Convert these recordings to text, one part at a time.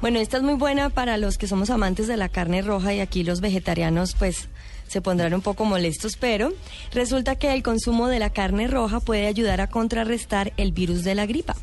Bueno, esta es muy buena para los que somos amantes de la carne roja y aquí los vegetarianos pues se pondrán un poco molestos, pero resulta que el consumo de la carne roja puede ayudar a contrarrestar el virus de la gripa.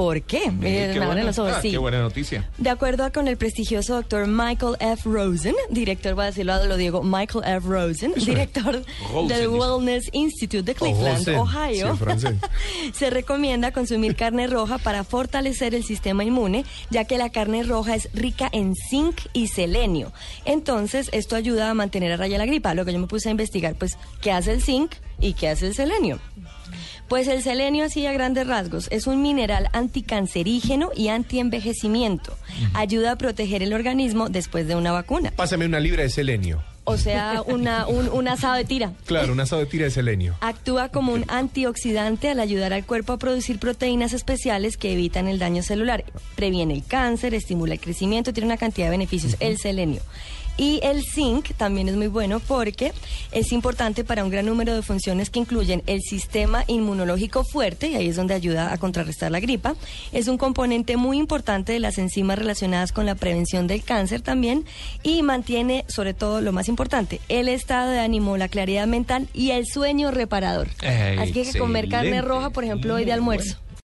¿Por qué? Qué buena- los ojos, ah, sí. qué buena noticia. De acuerdo con el prestigioso doctor Michael F. Rosen, director, voy a decirlo, lo digo, Michael F. Rosen, director Rosen, del. Wellness Institute de Cleveland, Rosen, Ohio, sí, se recomienda consumir carne roja para fortalecer el sistema inmune, ya que la carne roja es rica en zinc y selenio. Entonces, esto ayuda a mantener a raya la gripa. Lo que yo me puse a investigar, pues, ¿qué hace el zinc y qué hace el selenio? Pues el selenio, así a grandes rasgos, es un mineral anticancerígeno y antienvejecimiento. Ayuda a proteger el organismo después de una vacuna. Pásame una libra de selenio. O sea, una, un, un asado de tira. Claro, un asado de tira de selenio. Actúa como un antioxidante al ayudar al cuerpo a producir proteínas especiales que evitan el daño celular. Previene el cáncer, estimula el crecimiento, tiene una cantidad de beneficios. El selenio. Y el zinc también es muy bueno porque es importante para un gran número de funciones que incluyen el sistema inmunológico fuerte, y ahí es donde ayuda a contrarrestar la gripa. Es un componente muy importante de las enzimas relacionadas con la prevención del cáncer también y mantiene, sobre todo, lo más importante, el estado de ánimo, la claridad mental y el sueño reparador. Así que hay que comer carne roja, por ejemplo, hoy de almuerzo. bueno.